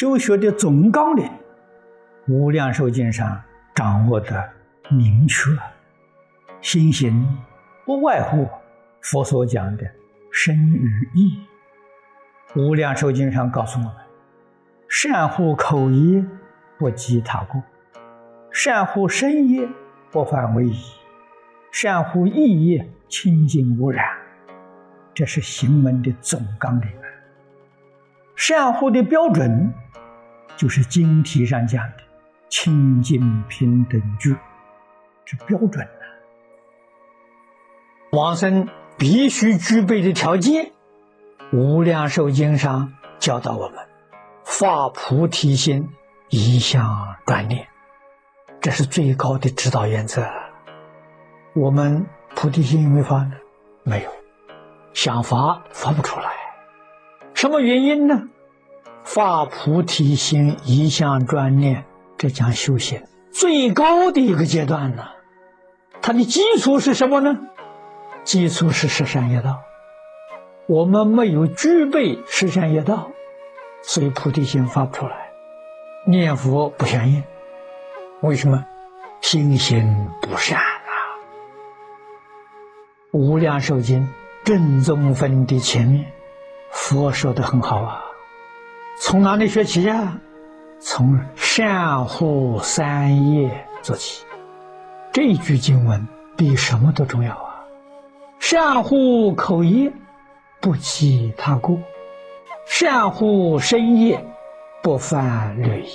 修学的总纲领，《无量寿经》上掌握的明确，心行不外乎佛所讲的身与意。《无量寿经》上告诉我们：善护口业，不积他过；善护身业，不犯为仪；善护意业，清净无染。这是行门的总纲领啊！善护的标准，就是经题上讲的清净平等觉，是标准啊。往生必须具备的条件，《无量寿经》上教导我们：发菩提心，一向专念，这是最高的指导原则。我们菩提心有没有发呢？没有。想发发不出来，什么原因呢？发菩提心，一向专念，这讲修行最高的一个阶段呢。它的基础是什么呢？基础是十善业道。我们没有具备十善业道，所以菩提心发不出来，念佛不相应。为什么？心行不善啊！无量寿经。正宗分的前面，佛说的很好啊。从哪里学起呀？从善护三业做起。这一句经文比什么都重要啊！善护口业，不欺他过；善护身业，不犯律仪；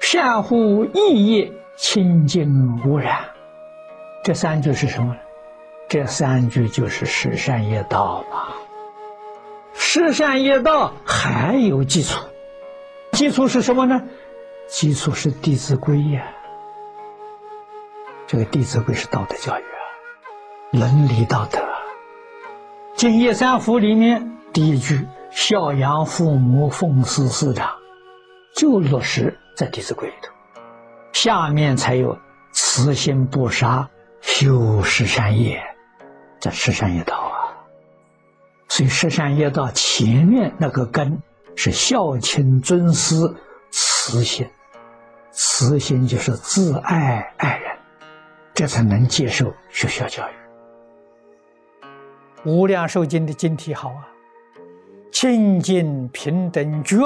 善护意业，清净无染。这三句是什么呢？这三句就是十善业道嘛。十善业道还有基础，基础是什么呢？基础是《弟子规》呀。这个《弟子规》是道德教育啊，伦理道德。敬业三福里面第一句“孝养父母，奉事师长”，就落实在《弟子规》里头。下面才有慈心不杀，修十善业。在十善业道，所以十善业道前面那个根是孝亲尊师慈心，慈心就是自爱爱人，这才能接受学校教育。无量寿经的经题好啊，清净平等觉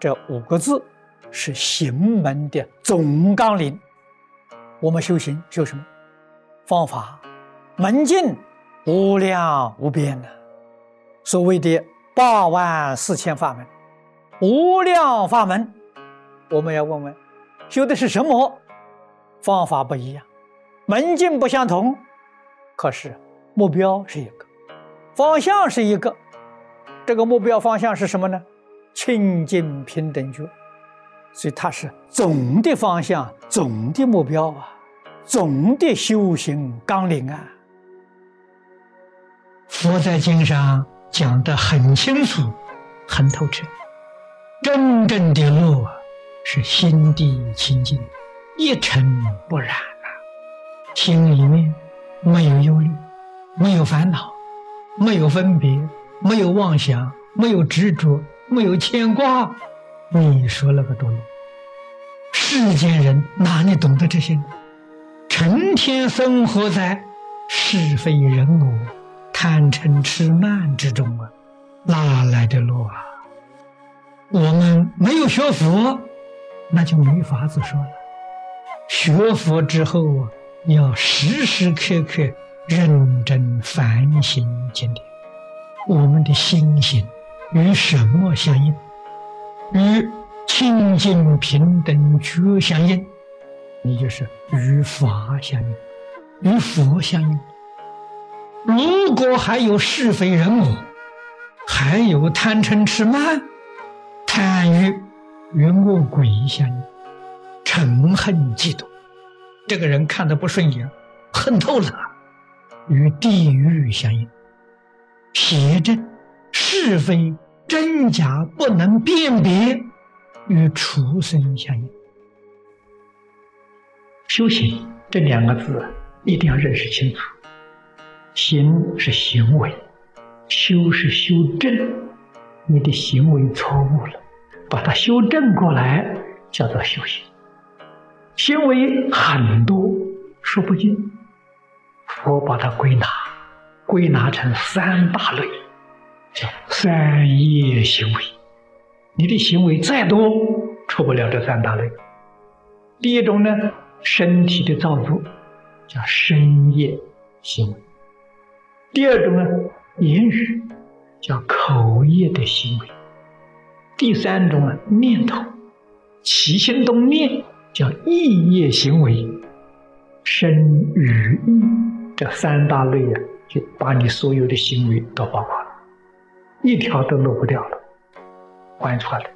这五个字是行门的总纲领。我们修行修什么？方法门径。无量无边的，所谓的八万四千法门，无量法门，我们要问问，修的是什么？方法不一样，门径不相同，可是目标是一个，方向是一个。这个目标方向是什么呢？清净平等觉，所以它是总的方向、总的目标啊，总的修行纲领啊。佛在经上讲得很清楚、很透彻。真正的路是心地清净，一尘不染啊！心里面没有忧虑，没有烦恼，没有分别，没有妄想，没有执着，没有牵挂。你说那个多路？世间人哪里懂得这些？成天生活在是非人我。贪嗔痴慢之中啊，哪来的路啊？我们没有学佛，那就没法子说了。学佛之后啊，要时时刻刻认真反省经典。我们的心性与什么相应？与清净平等觉相应，你就是与法相应，与佛相应。如果还有是非人我，还有贪嗔痴慢、贪欲与恶鬼相应，嗔恨嫉妒，这个人看得不顺眼，恨透了，与地狱相应，邪正是非真假不能辨别，与畜生相应。修行这两个字一定要认识清楚。行是行为，修是修正。你的行为错误了，把它修正过来，叫做修行。行为很多，说不尽。佛把它归纳，归纳成三大类，叫三业行为。你的行为再多，出不了这三大类。第一种呢，身体的造作，叫身业行为；第二种呢，言语，叫口业的行为；第三种呢，念头，起心动念，叫意业行为。身语意这三大类啊，就把你所有的行为都包括了，一条都漏不掉了。换出来，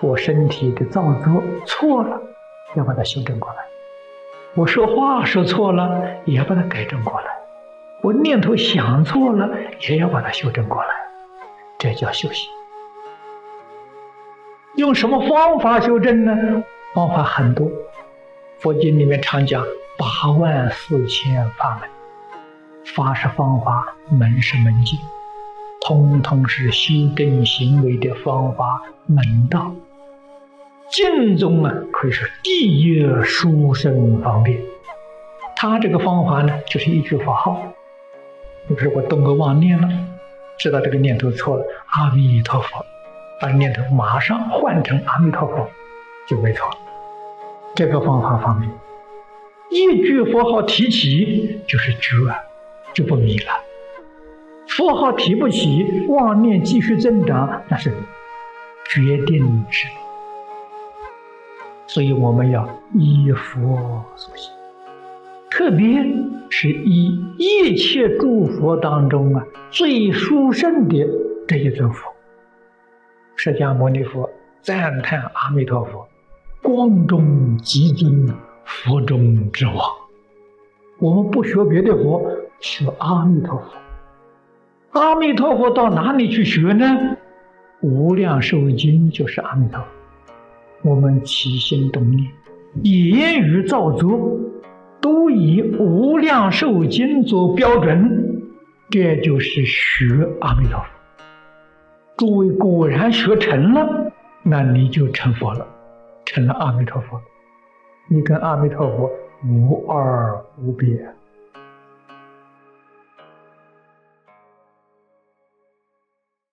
我身体的造作错了。要把它修正过来。我说话说错了，也要把它改正过来。我念头想错了，也要把它修正过来。这叫修行。用什么方法修正呢？方法很多。佛经里面常讲八万四千法门，法是方法，门是门径，通通是修正行为的方法门道。净宗啊，可以说第一殊胜方便。他这个方法呢，就是一句佛号。比如我动个妄念了，知道这个念头错了，阿弥陀佛，把念头马上换成阿弥陀佛，就没错。这个方法方便，一句佛号提起就是觉，就不迷了。佛号提不起，妄念继续增长，那是决定是。所以我们要依佛所行，特别是以一切诸佛当中啊最殊胜的这一尊佛——释迦牟尼佛，赞叹阿弥陀佛，光中极尊，佛中之王。我们不学别的佛，学阿弥陀佛。阿弥陀佛到哪里去学呢？无量寿经就是阿弥陀佛。我们起心动念、言语造作，都以无量寿经做标准，这就是学阿弥陀佛。诸位果然学成了，那你就成佛了，成了阿弥陀佛，你跟阿弥陀佛无二无别。